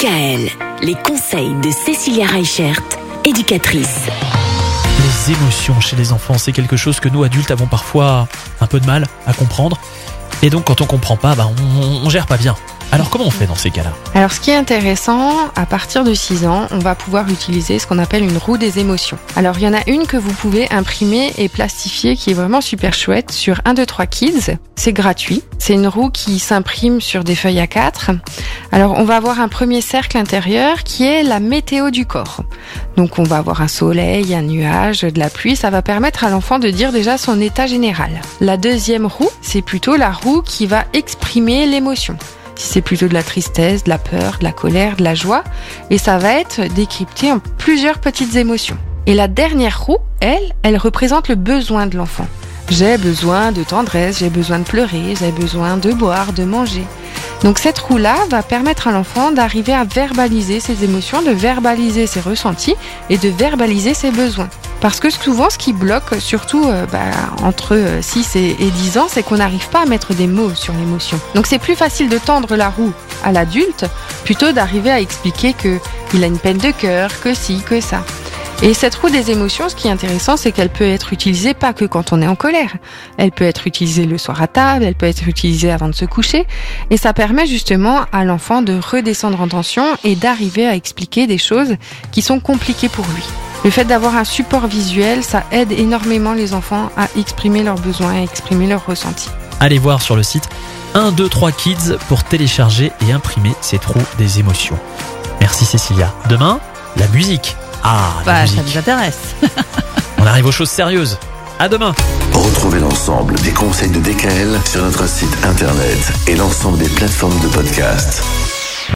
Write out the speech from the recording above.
Les conseils de Cécilia Reichert, éducatrice. Les émotions chez les enfants, c'est quelque chose que nous adultes avons parfois un peu de mal à comprendre. Et donc quand on comprend pas, bah, on, on gère pas bien. Alors comment on fait dans ces cas-là Alors ce qui est intéressant, à partir de 6 ans, on va pouvoir utiliser ce qu'on appelle une roue des émotions. Alors il y en a une que vous pouvez imprimer et plastifier qui est vraiment super chouette sur 1, 2, 3 Kids. C'est gratuit. C'est une roue qui s'imprime sur des feuilles A4. Alors on va avoir un premier cercle intérieur qui est la météo du corps. Donc on va avoir un soleil, un nuage, de la pluie. Ça va permettre à l'enfant de dire déjà son état général. La deuxième roue, c'est plutôt la roue qui va exprimer l'émotion si c'est plutôt de la tristesse, de la peur, de la colère, de la joie, et ça va être décrypté en plusieurs petites émotions. Et la dernière roue, elle, elle représente le besoin de l'enfant. J'ai besoin de tendresse, j'ai besoin de pleurer, j'ai besoin de boire, de manger. Donc cette roue-là va permettre à l'enfant d'arriver à verbaliser ses émotions, de verbaliser ses ressentis et de verbaliser ses besoins. Parce que souvent, ce qui bloque, surtout euh, bah, entre 6 et, et 10 ans, c'est qu'on n'arrive pas à mettre des mots sur l'émotion. Donc c'est plus facile de tendre la roue à l'adulte plutôt d'arriver à expliquer qu'il a une peine de cœur, que si, que ça. Et cette roue des émotions, ce qui est intéressant, c'est qu'elle peut être utilisée pas que quand on est en colère. Elle peut être utilisée le soir à table, elle peut être utilisée avant de se coucher. Et ça permet justement à l'enfant de redescendre en tension et d'arriver à expliquer des choses qui sont compliquées pour lui. Le fait d'avoir un support visuel, ça aide énormément les enfants à exprimer leurs besoins, à exprimer leurs ressentis. Allez voir sur le site 1, 2, 3 Kids pour télécharger et imprimer cette roue des émotions. Merci Cécilia. Demain, la musique. Ah, la Bah, ça musique. nous intéresse. On arrive aux choses sérieuses. À demain. Retrouvez l'ensemble des conseils de DKL sur notre site internet et l'ensemble des plateformes de podcast.